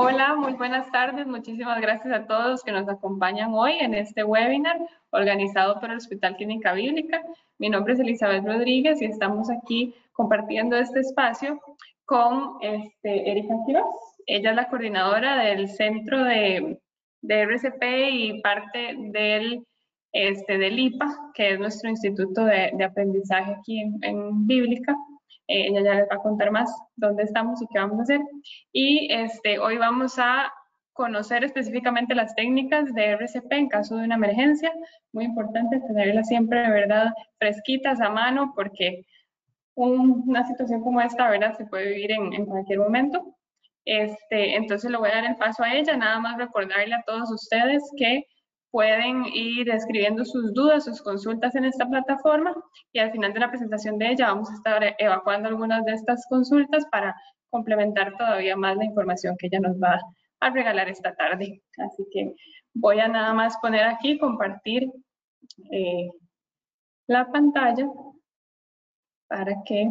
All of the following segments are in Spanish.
Hola, muy buenas tardes. Muchísimas gracias a todos los que nos acompañan hoy en este webinar organizado por el Hospital Clínica Bíblica. Mi nombre es Elizabeth Rodríguez y estamos aquí compartiendo este espacio con este, Erika Quiroz. Ella es la coordinadora del centro de, RCP y parte del, este, del IPA, que es nuestro instituto de, de aprendizaje aquí en, en Bíblica. Eh, ella ya les va a contar más dónde estamos y qué vamos a hacer. Y este, hoy vamos a conocer específicamente las técnicas de RCP en caso de una emergencia. Muy importante tenerlas siempre, de verdad, fresquitas a mano porque una situación como esta, ¿verdad? Se puede vivir en, en cualquier momento. Este, entonces le voy a dar el paso a ella, nada más recordarle a todos ustedes que pueden ir escribiendo sus dudas, sus consultas en esta plataforma y al final de la presentación de ella vamos a estar evacuando algunas de estas consultas para complementar todavía más la información que ella nos va a regalar esta tarde. Así que voy a nada más poner aquí, compartir eh, la pantalla para que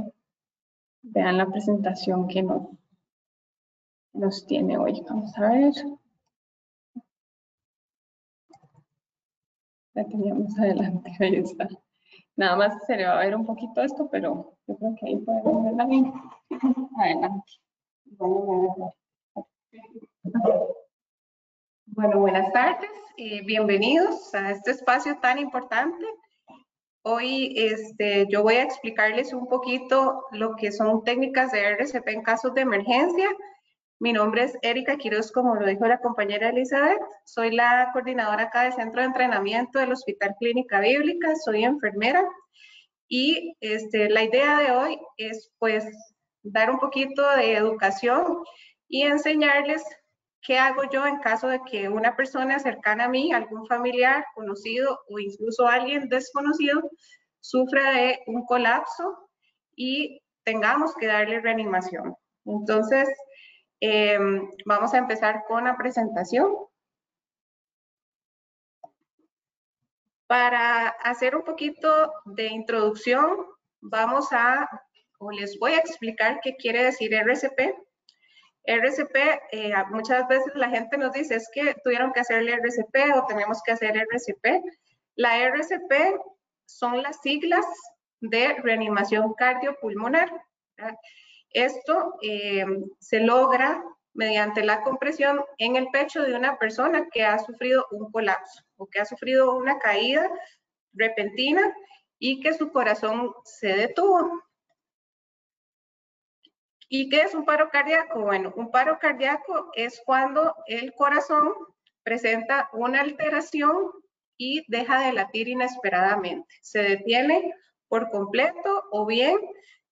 vean la presentación que nos, nos tiene hoy. Vamos a ver. La teníamos adelante, ahí está. Nada más se le va a ver un poquito esto, pero yo creo que ahí podemos verla bien. Adelante. Bueno, buenas tardes y bienvenidos a este espacio tan importante. Hoy este, yo voy a explicarles un poquito lo que son técnicas de RCP en casos de emergencia mi nombre es Erika Quiroz, como lo dijo la compañera Elizabeth. Soy la coordinadora acá del Centro de Entrenamiento del Hospital Clínica Bíblica. Soy enfermera. Y este, la idea de hoy es pues dar un poquito de educación y enseñarles qué hago yo en caso de que una persona cercana a mí, algún familiar, conocido o incluso alguien desconocido, sufra de un colapso y tengamos que darle reanimación. Entonces, Em, vamos a empezar con la presentación. Para hacer un poquito de introducción, vamos a, o les voy a explicar qué quiere decir RCP. RCP, eh, muchas veces la gente nos dice, es que tuvieron que hacerle RCP o tenemos que hacer RCP. La RCP son las siglas de reanimación cardiopulmonar. Esto eh, se logra mediante la compresión en el pecho de una persona que ha sufrido un colapso o que ha sufrido una caída repentina y que su corazón se detuvo. ¿Y qué es un paro cardíaco? Bueno, un paro cardíaco es cuando el corazón presenta una alteración y deja de latir inesperadamente. Se detiene por completo o bien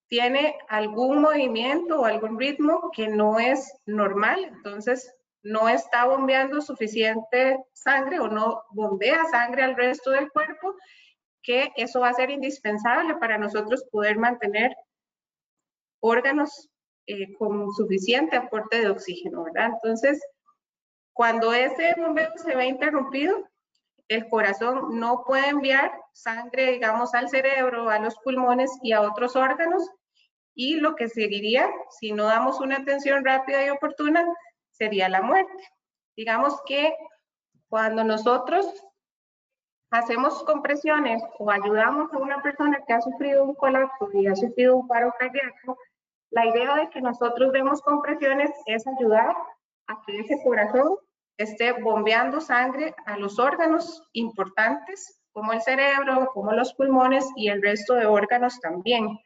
tiene algún movimiento o algún ritmo que no es normal, entonces no está bombeando suficiente sangre o no bombea sangre al resto del cuerpo, que eso va a ser indispensable para nosotros poder mantener órganos eh, con suficiente aporte de oxígeno, ¿verdad? Entonces, cuando ese bombeo se ve interrumpido, el corazón no puede enviar sangre, digamos, al cerebro, a los pulmones y a otros órganos. Y lo que seguiría, si no damos una atención rápida y oportuna, sería la muerte. Digamos que cuando nosotros hacemos compresiones o ayudamos a una persona que ha sufrido un colapso y ha sufrido un paro cardíaco, la idea de que nosotros demos compresiones es ayudar a que ese corazón esté bombeando sangre a los órganos importantes, como el cerebro, como los pulmones y el resto de órganos también.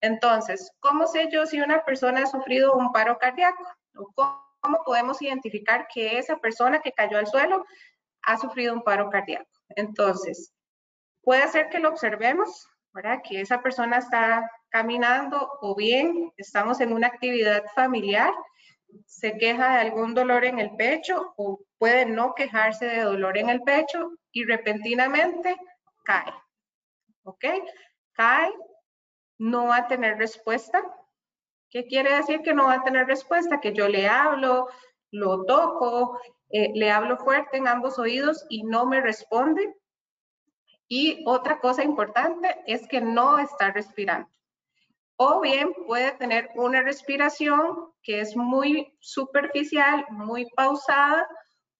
Entonces, ¿cómo sé yo si una persona ha sufrido un paro cardíaco? ¿O cómo podemos identificar que esa persona que cayó al suelo ha sufrido un paro cardíaco? Entonces, puede ser que lo observemos, ¿verdad? Que esa persona está caminando o bien estamos en una actividad familiar se queja de algún dolor en el pecho o puede no quejarse de dolor en el pecho y repentinamente cae. ¿Ok? Cae, no va a tener respuesta. ¿Qué quiere decir que no va a tener respuesta? Que yo le hablo, lo toco, eh, le hablo fuerte en ambos oídos y no me responde. Y otra cosa importante es que no está respirando. O bien puede tener una respiración que es muy superficial, muy pausada,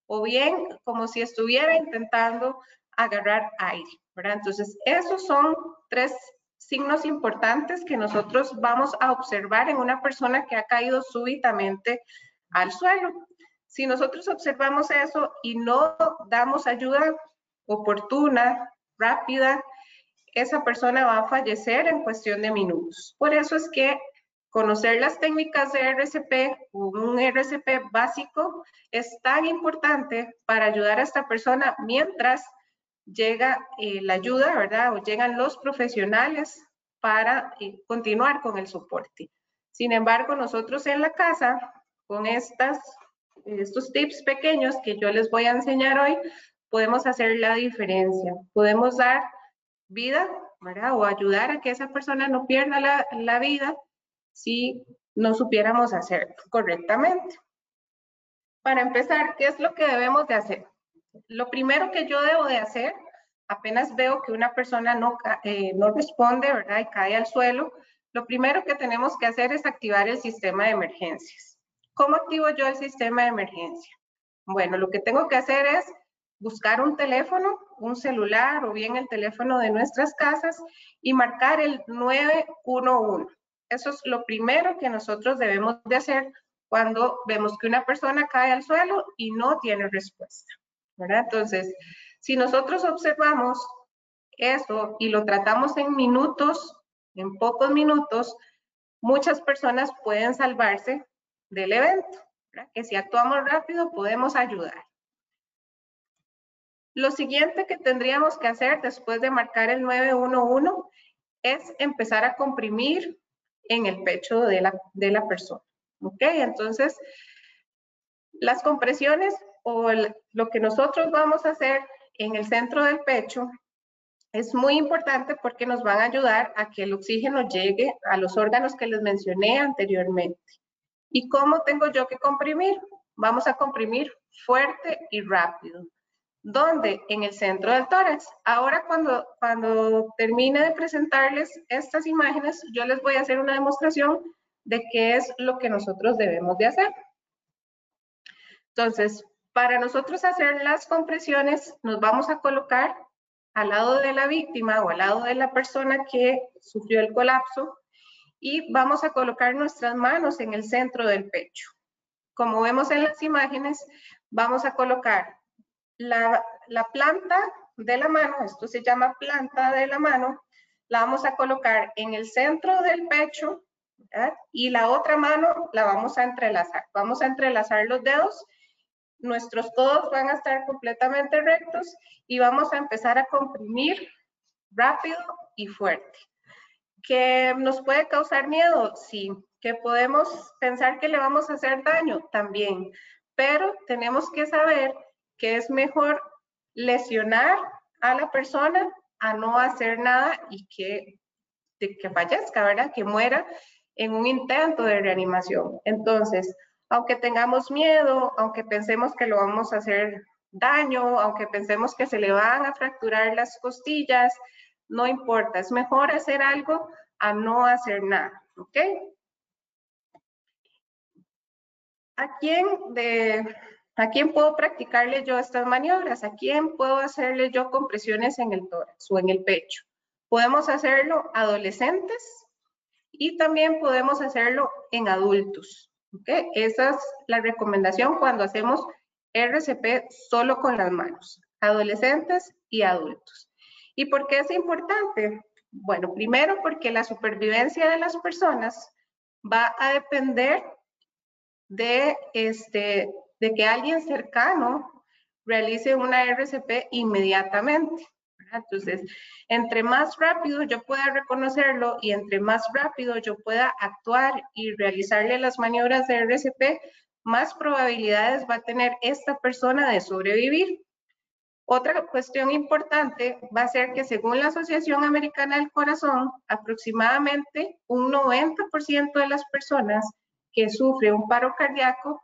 o bien como si estuviera intentando agarrar aire, ¿verdad? Entonces, esos son tres signos importantes que nosotros vamos a observar en una persona que ha caído súbitamente al suelo. Si nosotros observamos eso y no damos ayuda oportuna, rápida, esa persona va a fallecer en cuestión de minutos. Por eso es que conocer las técnicas de RCP, un RCP básico, es tan importante para ayudar a esta persona mientras llega eh, la ayuda, ¿verdad? O llegan los profesionales para eh, continuar con el soporte. Sin embargo, nosotros en la casa, con estas, estos tips pequeños que yo les voy a enseñar hoy, podemos hacer la diferencia. Podemos dar vida, ¿verdad? O ayudar a que esa persona no pierda la, la vida si no supiéramos hacerlo correctamente. Para empezar, ¿qué es lo que debemos de hacer? Lo primero que yo debo de hacer, apenas veo que una persona no, eh, no responde, ¿verdad? Y cae al suelo, lo primero que tenemos que hacer es activar el sistema de emergencias. ¿Cómo activo yo el sistema de emergencia? Bueno, lo que tengo que hacer es buscar un teléfono, un celular o bien el teléfono de nuestras casas y marcar el 911. Eso es lo primero que nosotros debemos de hacer cuando vemos que una persona cae al suelo y no tiene respuesta. ¿verdad? Entonces, si nosotros observamos eso y lo tratamos en minutos, en pocos minutos, muchas personas pueden salvarse del evento, ¿verdad? que si actuamos rápido podemos ayudar. Lo siguiente que tendríamos que hacer después de marcar el 911 es empezar a comprimir en el pecho de la, de la persona. ¿Ok? Entonces, las compresiones o lo que nosotros vamos a hacer en el centro del pecho es muy importante porque nos van a ayudar a que el oxígeno llegue a los órganos que les mencioné anteriormente. ¿Y cómo tengo yo que comprimir? Vamos a comprimir fuerte y rápido. ¿Dónde? En el centro del tórax. Ahora cuando, cuando termine de presentarles estas imágenes, yo les voy a hacer una demostración de qué es lo que nosotros debemos de hacer. Entonces, para nosotros hacer las compresiones, nos vamos a colocar al lado de la víctima o al lado de la persona que sufrió el colapso y vamos a colocar nuestras manos en el centro del pecho. Como vemos en las imágenes, vamos a colocar la, planta de la mano, esto se llama planta de la mano, la vamos a colocar en el centro del pecho y la otra mano la vamos a entrelazar. Vamos a entrelazar los dedos nuestros codos van a estar completamente rectos y vamos a empezar a comprimir rápido y fuerte. ¿Que nos puede causar miedo? Sí. ¿Que podemos pensar que le vamos a hacer daño? También. Pero tenemos que saber que es mejor lesionar a la persona a no hacer nada y que, que fallezca, ¿verdad? Que muera en un intento de reanimación. Entonces, aunque tengamos miedo, aunque pensemos que lo vamos a hacer daño, aunque pensemos que se le van a fracturar las costillas, no importa, es mejor hacer algo a no hacer nada, ¿ok? ¿A quién, de, ¿A quién puedo practicarle yo estas maniobras? ¿A quién puedo hacerle yo compresiones en el tórax o en el pecho? Podemos hacerlo adolescentes y también podemos hacerlo en adultos. Esa es la recomendación cuando hacemos RCP solo con las manos, adolescentes y adultos. ¿Y por qué es importante? Bueno, primero porque la supervivencia de las personas va a depender de, este, de que alguien cercano realice una RCP inmediatamente. Entonces, entre más rápido yo pueda reconocerlo y entre más rápido yo pueda actuar y realizarle las maniobras de RCP, más probabilidades va a tener esta persona de sobrevivir. Otra cuestión importante va a ser que según la Asociación Americana del Corazón, aproximadamente un 90% de las personas que sufren un paro cardíaco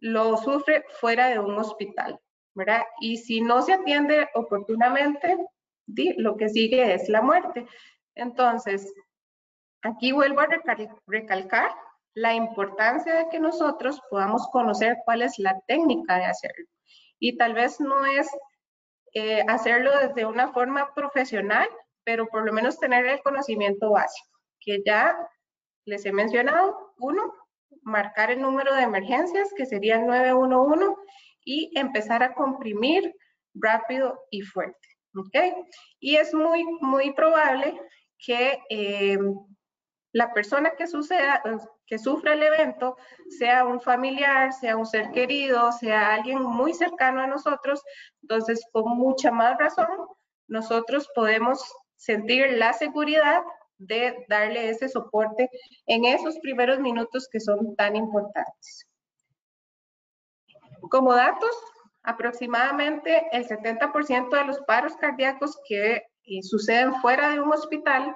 lo sufre fuera de un hospital. ¿verdad? Y si no se atiende oportunamente, lo que sigue es la muerte. Entonces, aquí vuelvo a recalcar la importancia de que nosotros podamos conocer cuál es la técnica de hacerlo. Y tal vez no es eh, hacerlo desde una forma profesional, pero por lo menos tener el conocimiento básico, que ya les he mencionado. Uno, marcar el número de emergencias, que sería el 911, y empezar a comprimir rápido y fuerte. ¿Ok? Y es muy, muy probable que eh, la persona que, suceda, que sufra el evento sea un familiar, sea un ser querido, sea alguien muy cercano a nosotros. Entonces, con mucha más razón, nosotros podemos sentir la seguridad de darle ese soporte en esos primeros minutos que son tan importantes. Como datos, aproximadamente el 70% de los paros cardíacos que eh, suceden fuera de un hospital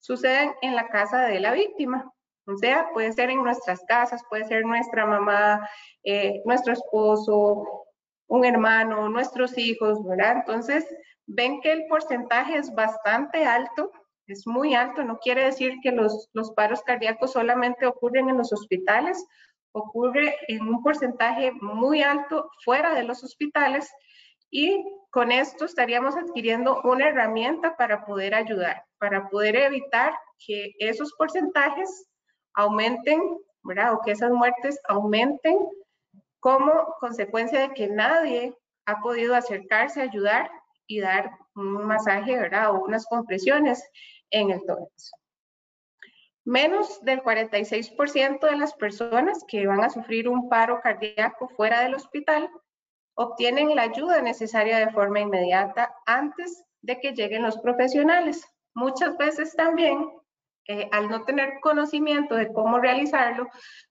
suceden en la casa de la víctima. O sea, puede ser en nuestras casas, puede ser nuestra mamá, eh, nuestro esposo, un hermano, nuestros hijos, ¿verdad? Entonces, ven que el porcentaje es bastante alto es muy alto. No quiere decir que los, los paros cardíacos solamente ocurren en los hospitales, ocurre en un porcentaje muy alto fuera de los hospitales y con esto estaríamos adquiriendo una herramienta para poder ayudar, para poder evitar que esos porcentajes aumenten, ¿verdad? O que esas muertes aumenten como consecuencia de que nadie ha podido acercarse a ayudar y dar un masaje, ¿verdad? O unas compresiones en el tórax. Menos del 46% de las personas que van a sufrir un paro cardíaco fuera del hospital obtienen la ayuda necesaria de forma inmediata antes de que lleguen los profesionales. Muchas veces también, eh, al no tener conocimiento de cómo realizarlo,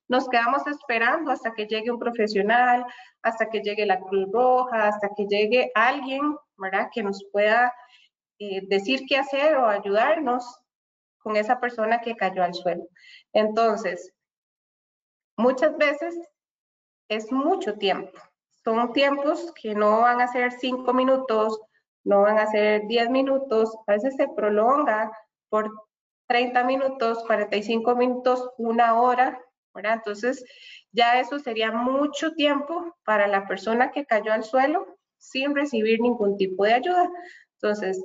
nos quedamos esperando hasta que llegue un profesional, hasta que llegue la Cruz Roja, hasta que llegue alguien, ¿verdad?, que nos pueda eh, decir qué hacer o ayudarnos con esa persona que cayó al suelo. Entonces, muchas veces es mucho tiempo. Son tiempos que no van a ser cinco minutos, no van a ser diez minutos, a veces se prolonga por 30 minutos, 45 minutos, una hora, ¿verdad? Entonces, ya eso sería mucho tiempo para la persona que cayó al suelo sin recibir ningún tipo de ayuda. Entonces,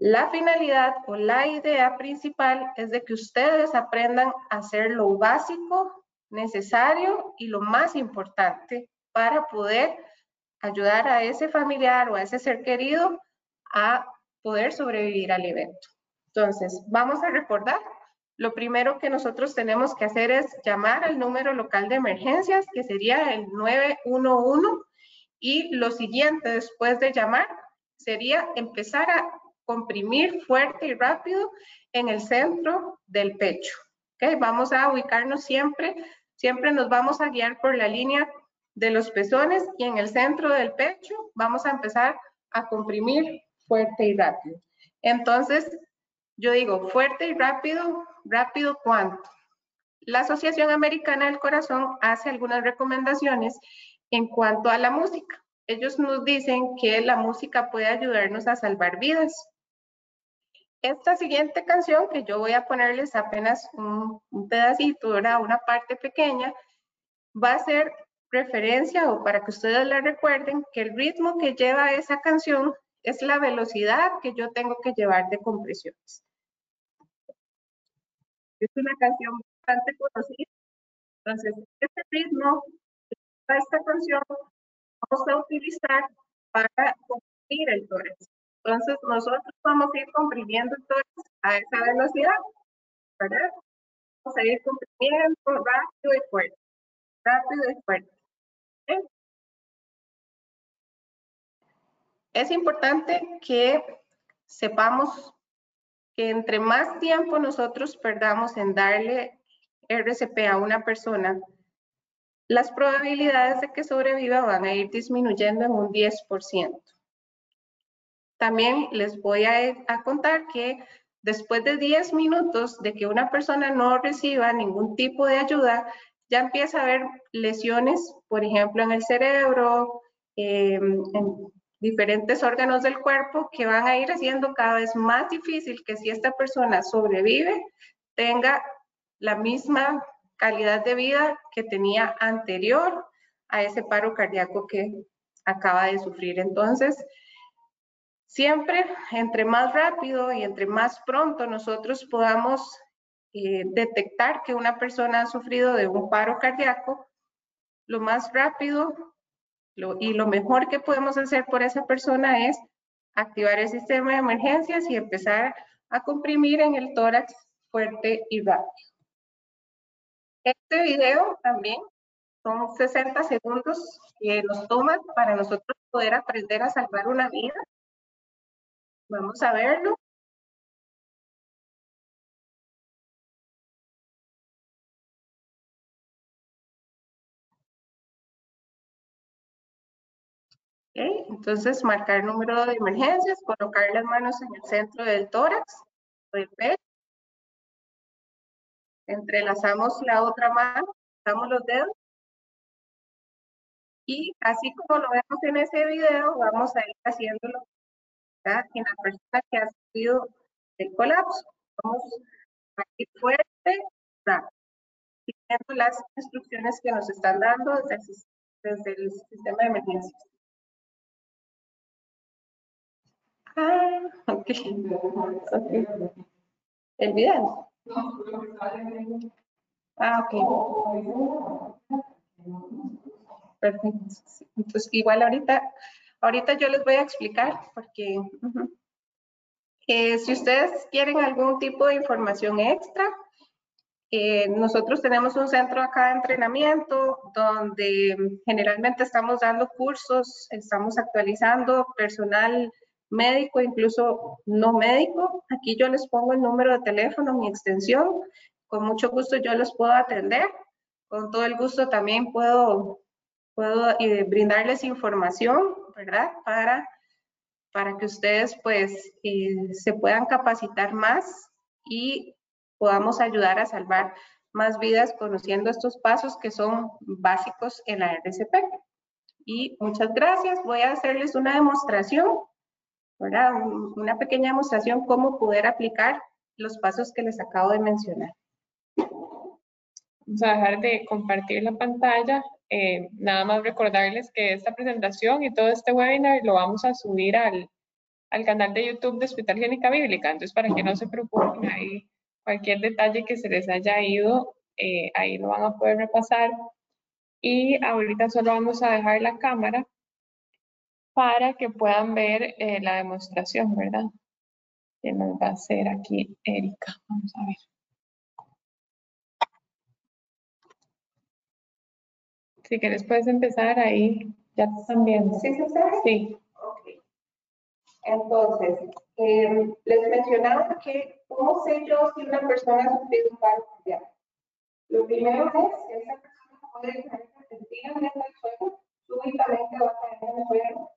la finalidad o la idea principal es de que ustedes aprendan a hacer lo básico, necesario y lo más importante para poder ayudar a ese familiar o a ese ser querido a poder sobrevivir al evento. Entonces, vamos a recordar, lo primero que nosotros tenemos que hacer es llamar al número local de emergencias, que sería el 911, y lo siguiente después de llamar sería empezar a comprimir fuerte y rápido en el centro del pecho. ¿okay? Vamos a ubicarnos siempre, siempre nos vamos a guiar por la línea de los pezones y en el centro del pecho vamos a empezar a comprimir fuerte y rápido. Entonces, yo digo fuerte y rápido, rápido cuánto. La Asociación Americana del Corazón hace algunas recomendaciones en cuanto a la música. Ellos nos dicen que la música puede ayudarnos a salvar vidas. Esta siguiente canción, que yo voy a ponerles apenas un, pedacito, una parte pequeña, va a ser referencia o para que ustedes la recuerden que el ritmo que lleva esa canción es la velocidad que yo tengo que llevar de compresiones. Es una canción bastante conocida. Entonces, este ritmo esta canción vamos a utilizar para comprimir el tórax. Entonces, nosotros vamos a ir comprimiendo todo a esa velocidad. Vamos a ir comprimiendo rápido y fuerte, rápido y fuerte. Es importante que sepamos que entre más tiempo nosotros perdamos en darle RCP a una persona, las probabilidades de que sobreviva van a ir disminuyendo en un 10%. También les voy a, contar que después de 10 minutos de que una persona no reciba ningún tipo de ayuda, ya empieza a haber lesiones, por ejemplo, en el cerebro, em, diferentes órganos del cuerpo que van a ir haciendo cada vez más difícil que si esta persona sobrevive, tenga la misma calidad de vida que tenía anterior a ese paro cardíaco que acaba de sufrir. Entonces, siempre entre más rápido y entre más pronto nosotros podamos eh, detectar que una persona ha sufrido de un paro cardíaco, lo más rápido y lo mejor que podemos hacer por esa persona es activar el sistema de emergencias y empezar a comprimir en el tórax fuerte y rápido. Este video también son 60 segundos que nos toma para nosotros poder aprender a salvar una vida. Vamos a verlo. Entonces, marcar número de emergencias, colocar las manos en el centro del tórax, del pecho. Entrelazamos la otra mano, damos los dedos. Y así como lo vemos en ese video, vamos a ir haciéndolo en la persona que ha sufrido el colapso. Vamos a ir fuerte, siguiendo las instrucciones que nos están dando desde el sistema de emergencias. Ah, ok. okay. El video. Ah, ok. Perfecto. Entonces, igual ahorita, ahorita yo les voy a explicar porque eh, si ustedes quieren algún tipo de información extra, eh, nosotros tenemos un centro acá de entrenamiento donde generalmente estamos dando cursos, estamos actualizando personal médico, incluso no médico. Aquí yo les pongo el número de teléfono, mi extensión. Con mucho gusto yo les puedo atender. Con todo el gusto también puedo, puedo eh, brindarles información, ¿verdad? Para, para que ustedes pues eh, se puedan capacitar más y podamos ayudar a salvar más vidas conociendo estos pasos que son básicos en la RCP. Y muchas gracias. Voy a hacerles una demostración una pequeña demostración cómo poder aplicar los pasos que les acabo de mencionar. Vamos a dejar de compartir la pantalla. Eh, nada más recordarles que esta presentación y todo este webinar lo vamos a subir al, al canal de YouTube de Hospital Génica Bíblica. Entonces, para que no se preocupen, ahí cualquier detalle que se les haya ido, eh, ahí lo van a poder repasar. Y ahorita solo vamos a dejar la cámara para que puedan ver eh, la demostración, ¿verdad? Que nos va a hacer aquí Erika. Vamos a ver. Si quieres puedes empezar ahí, ya te están viendo. ¿Sí se sabe? Sí. Ok. Entonces, em, les mencionaba que, ¿cómo sé yo si una persona ha sufrido un paro cardíaco? Lo primero es que esa persona puede tener repentinamente el suelo, súbitamente va a caer en el suelo,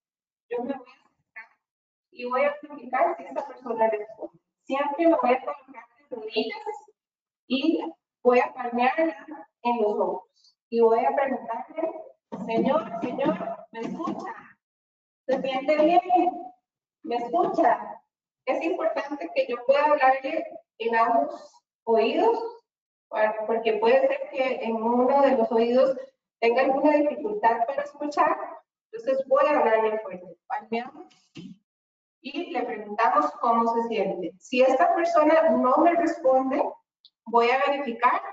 yo me voy a acercar y voy a verificar si esta persona responde. Siempre me voy a colocar de rodillas y voy a palmearla en los ojos. Y voy a preguntarle, señor, señor, ¿me escucha? ¿Se siente bien? ¿Me escucha? Es importante que yo pueda hablarle en ambos oídos, porque puede ser que en uno de los oídos tenga alguna dificultad para escuchar entonces voy a hablarle fuerte, palmeamos y le preguntamos cómo se siente. Si esta persona no me responde, voy a verificar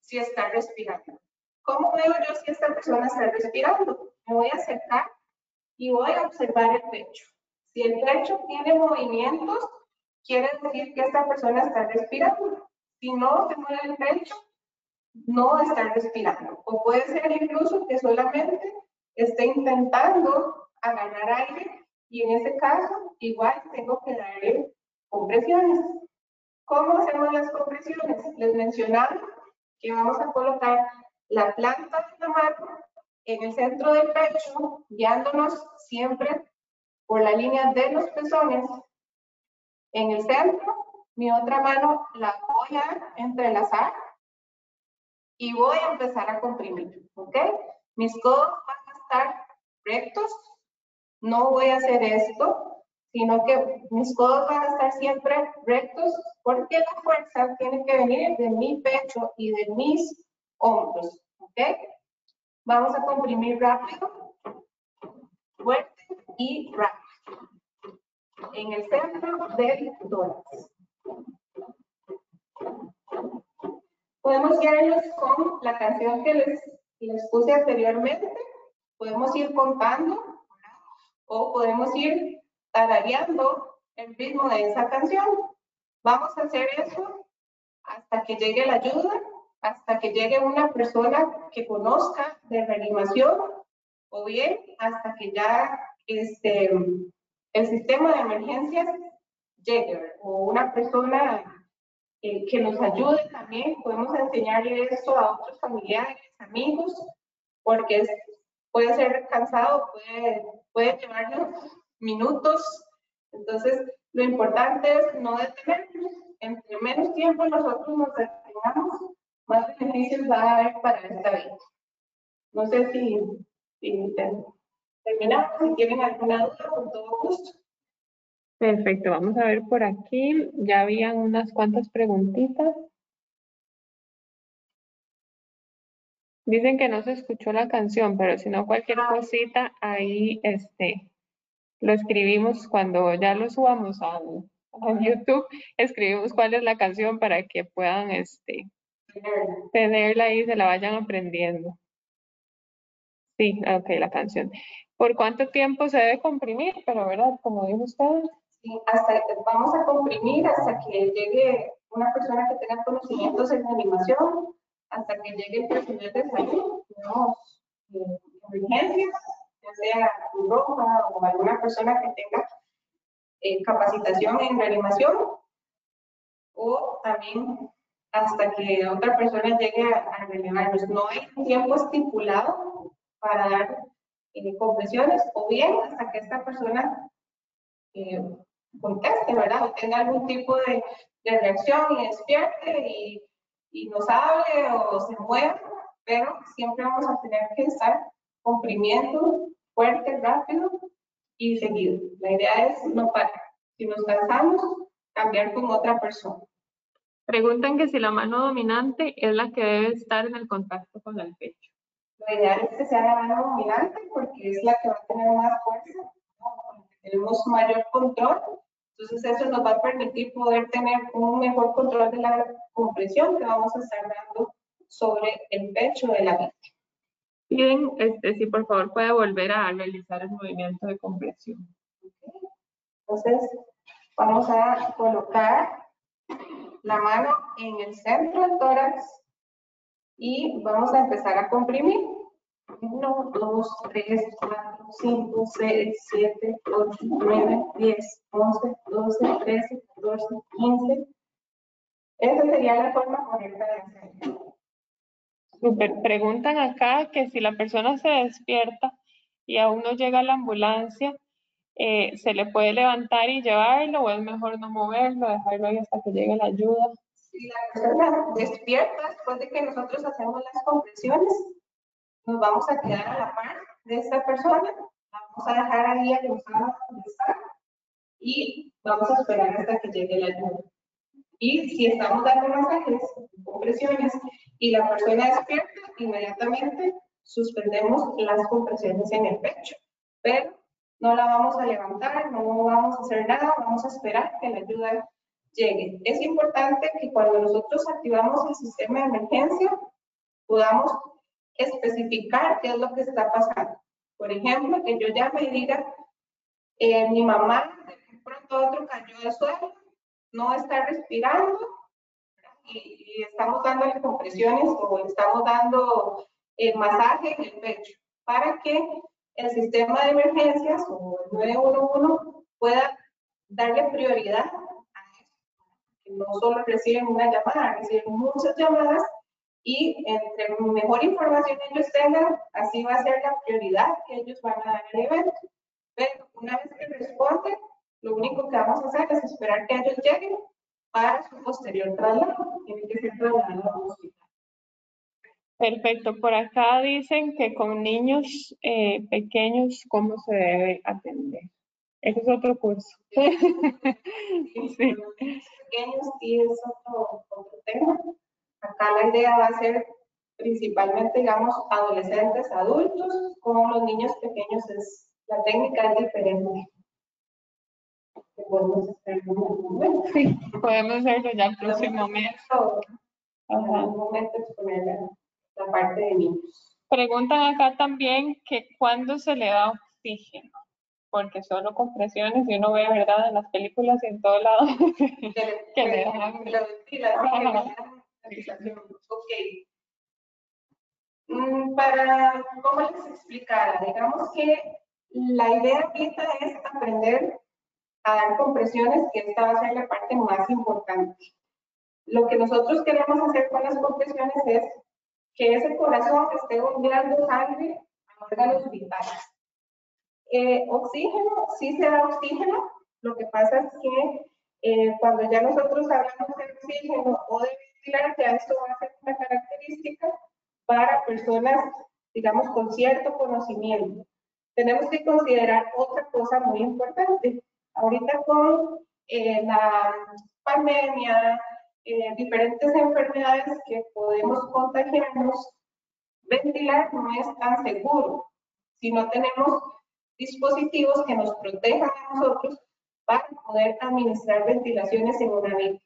si está respirando. ¿Cómo veo yo si esta persona está respirando? Me voy a acercar y voy a observar el pecho. Si el pecho tiene movimientos, quiere decir que esta persona está respirando. Si no se mueve el pecho, no está respirando. O puede ser incluso que solamente esté intentando agarrar aire y en ese caso igual tengo que darle compresiones. ¿Cómo hacemos las compresiones? Les mencionaba que vamos a colocar la planta de la mano en el centro del pecho, guiándonos siempre por la línea de los pezones. En el centro, mi otra mano la voy a entrelazar y voy a empezar a comprimir, ¿ok? Mis codos van estar rectos, no voy a hacer esto, sino que mis codos van a estar siempre rectos porque la fuerza tiene que venir de mi pecho y de mis hombros. ¿Ok? Vamos a comprimir rápido, fuerte y rápido. En el centro del tórax. Podemos guiarnos con la canción que les, les puse anteriormente. Podemos ir contando o podemos ir tarareando el ritmo de esa canción. Vamos a hacer eso hasta que llegue la ayuda, hasta que llegue una persona que conozca de reanimación o bien hasta que ya este, el sistema de emergencias llegue o una persona que nos ayude también. Podemos enseñarle esto a otros familiares, amigos, porque puede ser cansado, puede, puede llevarnos minutos. Entonces, lo importante es no detenernos. Entre menos tiempo nosotros nos detengamos, más beneficios va a haber para esta vida. No sé si, si terminamos, si tienen alguna duda, con todo gusto. Perfecto, vamos a ver por aquí. Ya habían unas cuantas preguntitas. Dicen que no se escuchó la canción, pero si no cualquier ah. cosita, ahí este, lo escribimos cuando ya lo subamos a, YouTube, escribimos cuál es la canción para que puedan este, tenerla y se la vayan aprendiendo. Sí, ok, la canción. ¿Por cuánto tiempo se debe comprimir? Pero, ¿verdad? Como dijo usted, hasta, vamos a comprimir hasta que llegue una persona que tenga conocimientos en animación, hasta que llegue el personal de salud, tenemos eh, emergencias, ya sea Europa o alguna persona que tenga eh, capacitación en reanimación, o también hasta que otra persona llegue a, a No hay tiempo estipulado para dar eh, compresiones, o bien hasta que esta persona eh, conteste, ¿verdad? O tenga algún tipo de, reacción y despierte y, y, nos hable o se mueva, pero siempre vamos a tener que estar comprimiendo fuerte, rápido y seguido. La idea es no parar. Si nos cansamos, cambiar con otra persona. Preguntan que si la mano dominante es la que debe estar en el contacto con el pecho. La idea es que sea la mano dominante porque es la que va a tener más fuerza, tenemos mayor control entonces eso nos va a permitir poder tener un mejor control de la compresión que vamos a estar dando sobre el pecho de la víctima. Piden este, si por favor puede volver a realizar el movimiento de compresión. Entonces vamos a colocar la mano en el centro del tórax y vamos a empezar a comprimir. 1, 2, 3, 4, 5, 6, 7, 8, 9, 10, 11, 12, 13, 14, 15. Esa sería la forma correcta de hacerlo. Super. Preguntan acá que si la persona se despierta y aún no llega a la ambulancia, eh, ¿se le puede levantar y llevarlo o es mejor no moverlo, dejarlo ahí hasta que llegue la ayuda? Si la persona despierta después de que nosotros hacemos las compresiones, nos vamos a quedar a la par de esta persona, vamos a dejar ahí a donde está y vamos a esperar hasta que llegue la ayuda. Y si estamos dando masajes, compresiones, y la persona despierta, inmediatamente suspendemos las compresiones en el pecho. Pero no la vamos a levantar, no vamos a hacer nada, vamos a esperar que la ayuda llegue. Es importante que cuando nosotros activamos el sistema de emergencia, podamos especificar qué es lo que está pasando. Por ejemplo, que yo ya me diga, eh, mi mamá de pronto otro cayó de suelo, no está respirando y, estamos dando compresiones o estamos dando el masaje en el pecho para que el sistema de emergencias o el 911 pueda darle prioridad a eso. Que no solo reciben una llamada, reciben muchas llamadas y entre mejor información ellos tengan, así va a ser la prioridad que ellos van a dar al evento. Pero una vez que responden, lo único que vamos a hacer es esperar que ellos lleguen para su posterior traslado. Tienen que ser trasladados a un hospital. Perfecto, por acá dicen que con niños eh, pequeños, ¿cómo se debe atender? Ese es otro curso. sí. Pequeños sí es otro, otro tema. Acá la idea va a ser principalmente, digamos, adolescentes, adultos, con los niños pequeños es, la técnica es diferente. Podemos hacerlo Sí, podemos hacerlo ya el próximo mes. En algún momento exponer la parte de niños. Preguntan acá también que cuándo se le da oxígeno, porque solo compresiones y uno ve, ¿verdad?, en las películas y en todo lado que le dan. Ok. Mm, para, ¿cómo les explicar? Digamos que la idea ahorita es aprender a dar compresiones, que esta va a ser la parte más importante. Lo que nosotros queremos hacer con las compresiones es que ese corazón esté bombeando sangre a órganos vitales. Eh, oxígeno, sí se da oxígeno, lo que pasa es que eh, cuando ya nosotros hablamos de oxígeno o de ya esto va a ser una característica para personas, digamos, con cierto conocimiento. Tenemos que considerar otra cosa muy importante. Ahorita con eh, la pandemia, eh, diferentes enfermedades que podemos contagiarnos, ventilar no es tan seguro si no tenemos dispositivos que nos protejan a nosotros para poder administrar ventilaciones en una vida.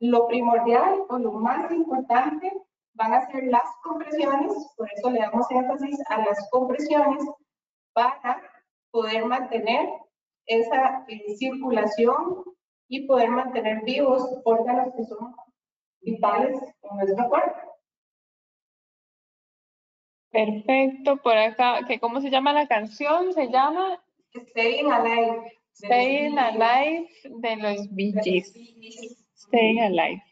Lo primordial o lo más importante van a ser las compresiones, por eso le damos énfasis a las compresiones para poder mantener esa eh, circulación y poder mantener vivos órganos que son vitales en nuestro cuerpo. Perfecto, por acá, ¿qué, ¿cómo se llama la canción? Se llama Staying Alive. Staying Alive de los Bee Gees. Staying Alive.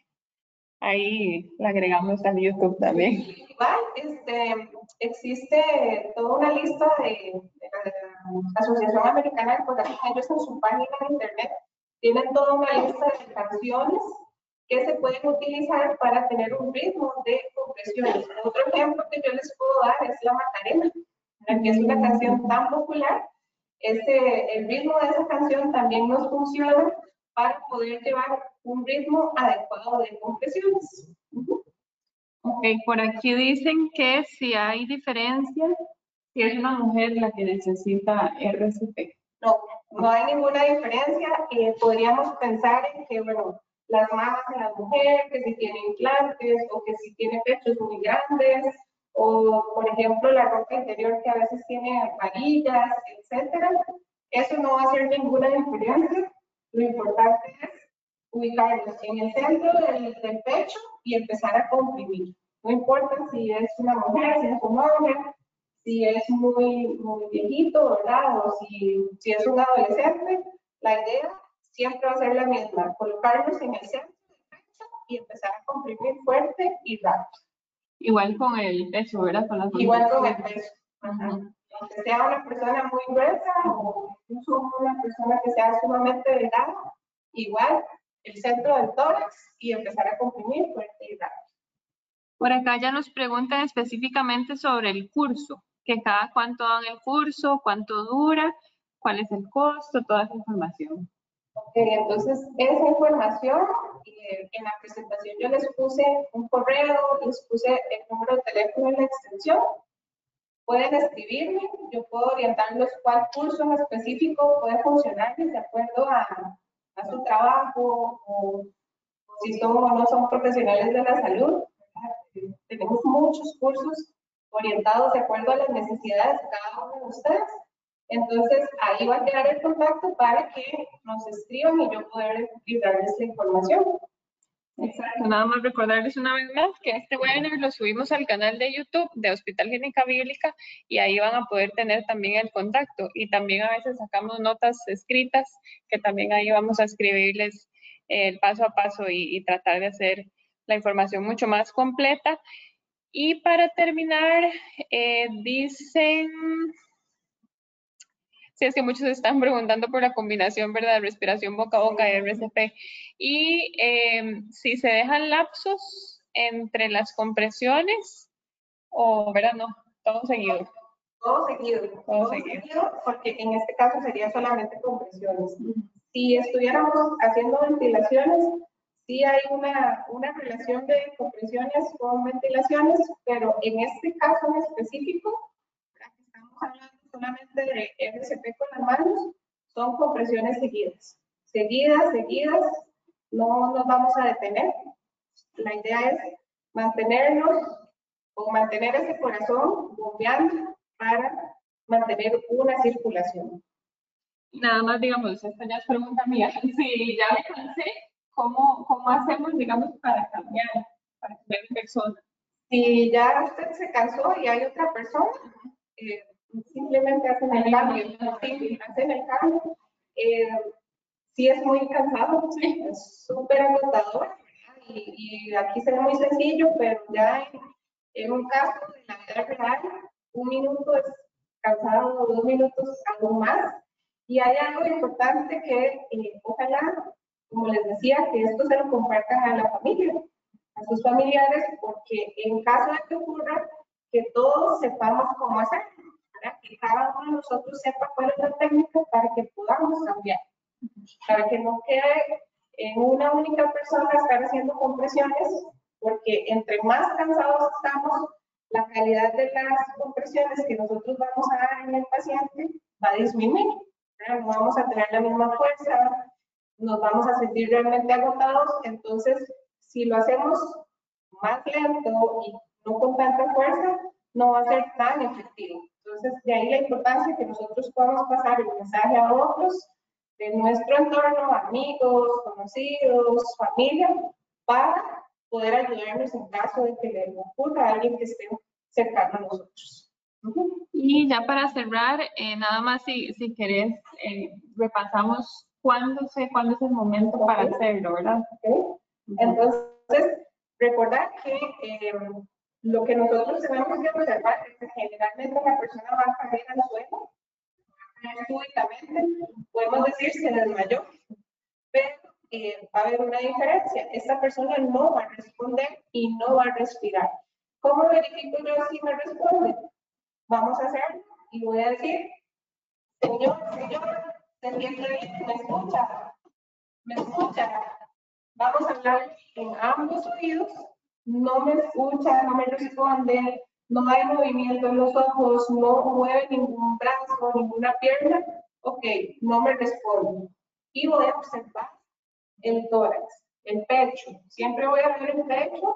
Ahí la agregamos a YouTube también. Igual, este, existe toda una lista de, la Asociación Americana de Corazón, ellos en su página de internet tienen toda una lista de canciones que se pueden utilizar para tener un ritmo de compresiones. Otro ejemplo que yo les puedo dar es la Macarena, que es una canción tan popular. Este, el ritmo de esa canción también nos funciona para poder llevar un ritmo adecuado de compresiones. Ok, por aquí dicen que si hay diferencia, si es una mujer la que necesita RCP. No, no hay ninguna diferencia. Eh, podríamos pensar en que, bueno, las mamas en la mujer, que si tiene implantes o que si tiene pechos muy grandes, o por ejemplo la ropa interior que a veces tiene varillas, etcétera. Eso no va a hacer ninguna diferencia. Lo importante es ubicarlos en el centro del, del pecho y empezar a comprimir. No importa si es una mujer, si es un hombre, si es muy, muy viejito, ¿verdad? O si, si es un adolescente, la idea siempre va a ser la misma, colocarlos en el centro del pecho y empezar a comprimir fuerte y rápido. Igual con el peso, ¿verdad? Igual con el peso. Aunque sea una persona muy gruesa o incluso una persona que sea sumamente delgada, igual el centro del tórax y empezar a comprimir fuerte y rápido. Por acá ya nos preguntan específicamente sobre el curso que cada cuánto dan el curso, cuánto dura, cuál es el costo, toda esa información. Ok, entonces esa información, eh, en la presentación yo les puse un correo, les puse el número de teléfono y la extensión. Pueden escribirme, yo puedo orientarlos cuál curso en específico puede funcionar de acuerdo a, a su trabajo o, si son o no son profesionales de la salud. Tenemos muchos cursos orientados de acuerdo a las necesidades de cada uno de ustedes. Entonces, ahí va a quedar el contacto para que nos escriban y yo poder darles la información. Exacto, nada más recordarles una vez más que este webinar lo subimos al canal de YouTube de Hospital Clínica Bíblica y ahí van a poder tener también el contacto. Y también a veces sacamos notas escritas que también ahí vamos a escribirles el paso a paso y, y tratar de hacer la información mucho más completa. Y para terminar, eh, dicen, sí, es que muchos están preguntando por la combinación, ¿verdad? Respiración boca a boca RCP. Y em, si se dejan lapsos entre las compresiones, o, ¿verdad? No, todo seguido. Todo seguido. Todo, seguido. porque en este caso sería solamente compresiones. Si estuviéramos haciendo ventilaciones, sí hay una, una relación de compresiones con ventilaciones, pero en este caso en específico, estamos hablando solamente de RCP con las manos, son compresiones seguidas. Seguidas, seguidas, no nos vamos a detener. La idea es mantenernos o mantener ese corazón bombeando para mantener una circulación. Nada más, digamos, esta ya es pregunta mía. Si ya me cansé, ¿cómo, cómo hacemos, digamos, para cambiar, para cambiar de persona? Si ya usted se cansó y hay otra persona, eh, simplemente hacen el cambio, hacen el cambio. Eh, sí es muy cansado, es súper agotador y, y, aquí será muy sencillo, pero ya en, un caso de la vida real, un minuto es cansado, dos minutos algo más. Y hay algo importante que eh, ojalá, como les decía, que esto se lo compartan a la familia, a sus familiares, porque en caso de que ocurra, que todos sepamos cómo hacer que cada uno de nosotros sepa cuál es la técnica para que podamos cambiar, para que no quede en una única persona estar haciendo compresiones, porque entre más cansados estamos, la calidad de las compresiones que nosotros vamos a dar en el paciente va a disminuir. No vamos a tener la misma fuerza, nos vamos a sentir realmente agotados, entonces si lo hacemos más lento y no con tanta fuerza, no va a ser tan efectivo. Entonces, de ahí la importancia que nosotros podamos pasar el mensaje a otros de nuestro entorno, amigos, conocidos, familia, para poder ayudarnos en caso de que le ocurra a alguien que esté cercano a nosotros. Y ya para cerrar, eh, nada más si, si querés, eh, repasamos cuándo, sé, cuándo es el momento para hacerlo, ¿verdad? Entonces, recordar que eh, lo que nosotros tenemos que observar es que generalmente la persona va a caer al suelo, súbitamente, podemos decir se desmayó, pero eh, va a haber una diferencia. Esta persona no va a responder y no va a respirar. ¿Cómo verifico yo si me responde? Vamos a hacerlo y voy a decir, señor, señor, se siente bien, me escucha, me escucha. Vamos a hablar en ambos oídos no me escucha, no me responde, no hay movimiento en los ojos, no mueve ningún brazo, ninguna pierna, ok, no me responde. Y voy a observar el tórax, el pecho. Siempre voy a ver el pecho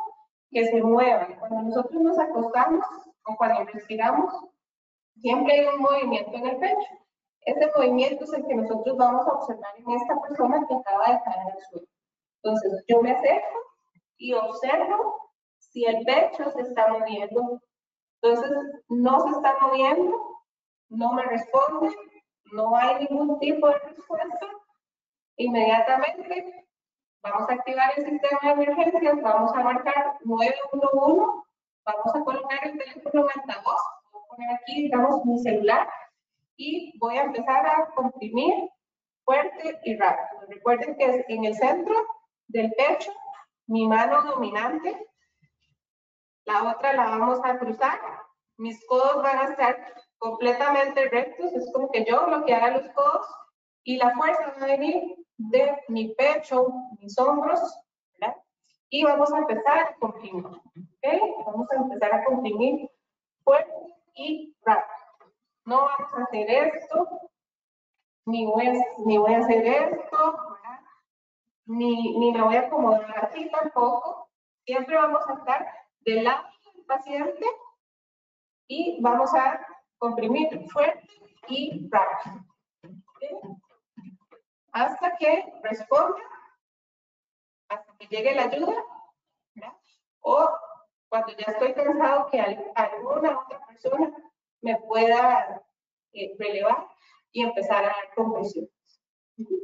que se mueva. Cuando nosotros nos acostamos o cuando respiramos, siempre hay un movimiento en el pecho. Ese movimiento es el que nosotros vamos a observar en esta persona que acaba de caer al suelo. Entonces, yo me acerco y observo si el pecho se está moviendo. Entonces, no se está moviendo, no me responde, no hay ningún tipo de respuesta. Inmediatamente vamos a activar el sistema de emergencias, vamos a marcar 911, vamos a colocar el teléfono en altavoz, voy a poner aquí, digamos, mi celular y voy a empezar a comprimir fuerte y rápido. Recuerden que es en el centro del pecho mi mano dominante, la otra la vamos a cruzar, mis codos van a estar completamente rectos, es como que yo bloqueara los codos y la fuerza va a venir de mi pecho, mis hombros. Y vamos a empezar a comprimir. Vamos a empezar a comprimir fuerte y rápido. No vamos a hacer esto, ni voy a, ni voy a hacer esto, ni, ni me voy a acomodar así tampoco. Siempre vamos a estar del lado del paciente y vamos a comprimir fuerte y rápido. Hasta que responda, hasta que llegue la ayuda, o cuando ya estoy cansado que alguna otra persona me pueda eh, relevar y empezar a dar compresión.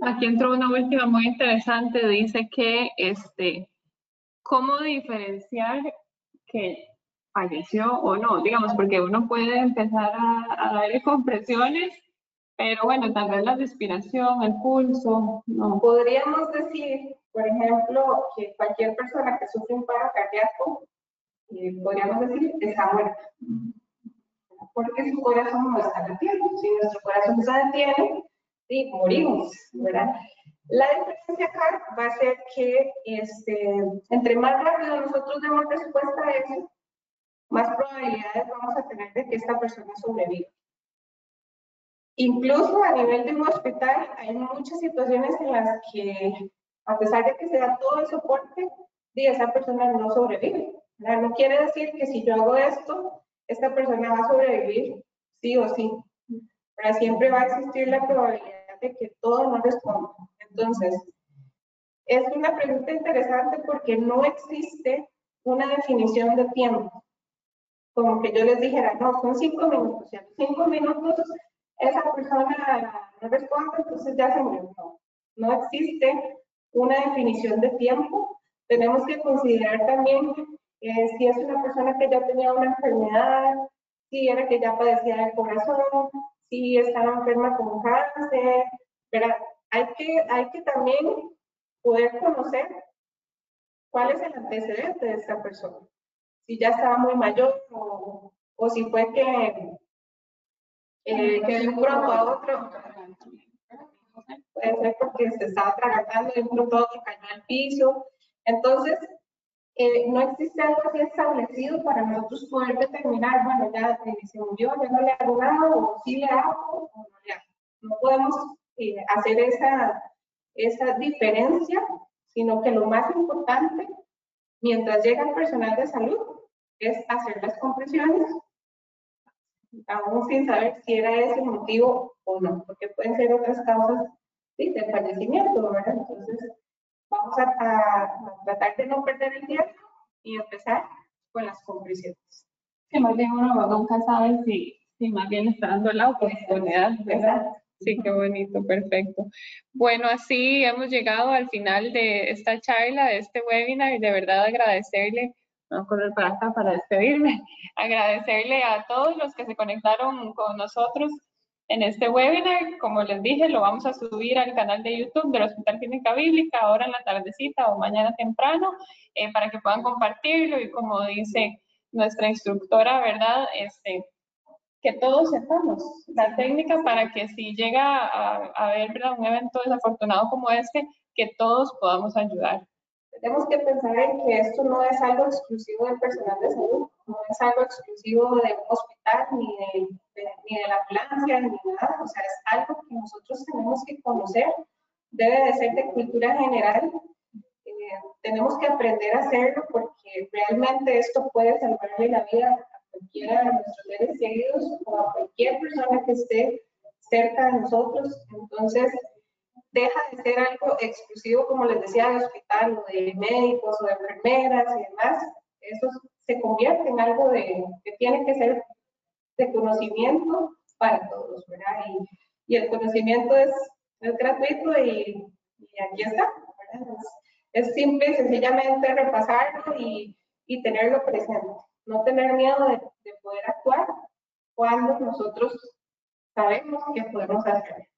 Aquí entró una última muy interesante, dice que, este, ¿cómo diferenciar que falleció o no? Digamos, porque uno puede empezar a, dar compresiones, pero bueno, tal vez la respiración, el pulso, no. Podríamos decir, por ejemplo, que cualquier persona que sufre un paro cardíaco eh, podríamos decir, está muerta. Porque su corazón no está latiendo. Si nuestro corazón se detiene, sí, morimos, ¿verdad? La diferencia acá va a ser que este, entre más rápido nosotros demos respuesta a eso, más probabilidades vamos a tener de que esta persona sobreviva. Incluso a nivel de un hospital hay muchas situaciones en las que, a pesar de que se da todo el soporte, esa persona no sobrevive. No quiere decir que si yo hago esto, esta persona va a sobrevivir sí o sí. Pero siempre va a existir la probabilidad de que todo no responda. Entonces, es una pregunta interesante porque no existe una definición de tiempo. Como que yo les dijera, no, son cinco minutos. Cinco minutos esa persona no responde, entonces ya se murió. No, existe una definición de tiempo. Tenemos que considerar también eh, si es una persona que ya tenía una enfermedad, si era que ya padecía del corazón, si estaba enferma con cáncer, ¿verdad? Hay que, hay que también poder conocer cuál es el antecedente de esa persona. Si ya estaba muy mayor o, o si fue que eh, que de un pronto a otro, puede ser porque se estaba atragantando de un pronto a otro cayó al piso. Entonces, eh, no existe algo así establecido para nosotros poder determinar, bueno, ya se murió, ya no le hago nada, o sí le hago, o no le hago. No podemos eh, hacer esa, esa diferencia, sino que lo más importante, mientras llega el personal de salud, es hacer las compresiones aún sin saber si era ese motivo o no, porque pueden ser otras causas ¿sí? de fallecimiento, ¿verdad? Vamos a, tratar de no perder el tiempo y empezar con las compresiones. Que más bien uno nunca sabe si, si más bien está dando la oportunidad, ¿verdad? Sí, qué bonito, perfecto. Bueno, así hemos llegado al final de esta charla, de este webinar, y de verdad agradecerle a correr para acá para despedirme. Agradecerle a todos los que se conectaron con nosotros en este webinar. Como les dije, lo vamos a subir al canal de YouTube del Hospital Clínica Bíblica ahora en la tardecita o mañana temprano eh, para que puedan compartirlo y como dice nuestra instructora, ¿verdad? Este, que todos sepamos la técnica para que si llega a, haber un evento desafortunado como este, que todos podamos ayudar. Tenemos que pensar en que esto no es algo exclusivo del personal de salud, no es algo exclusivo de un hospital, ni de, ni de la ambulancia, ni nada. O sea, es algo que nosotros tenemos que conocer, debe de ser de cultura general. Eh, tenemos que aprender a hacerlo porque realmente esto puede salvarle la vida a cualquiera de nuestros seres queridos o a cualquier persona que esté cerca de nosotros. Entonces, deja de ser algo exclusivo, como les decía, de hospital o de médicos o de enfermeras y demás. Eso se convierte en algo de, que tiene que ser de conocimiento para todos, ¿verdad? Y, el conocimiento es, es gratuito y, aquí está, ¿verdad? Es, simple y sencillamente repasarlo y, y, tenerlo presente. No tener miedo de, de poder actuar cuando nosotros sabemos que podemos hacer.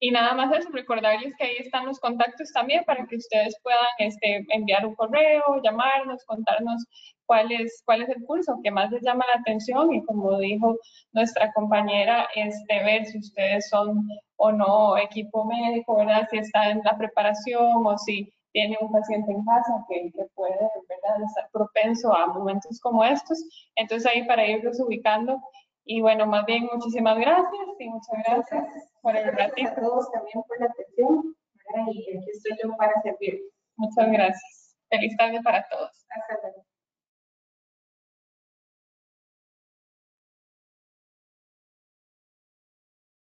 Y nada más eso, recordarles que ahí están los contactos también para que ustedes puedan este, enviar un correo, llamarnos, contarnos cuál es, cuál es el curso que más les llama la atención y como dijo nuestra compañera, este, ver si ustedes son o no equipo médico, ¿verdad? Si está en la preparación o si tiene un paciente en casa que, que puede, ¿verdad? Estar propenso a momentos como estos. Entonces ahí para irlos ubicando y bueno, más bien muchísimas gracias y muchas gracias por el ratito. a todos también por la atención y aquí estoy yo para servir. Muchas gracias. Feliz tarde para todos. Hasta luego.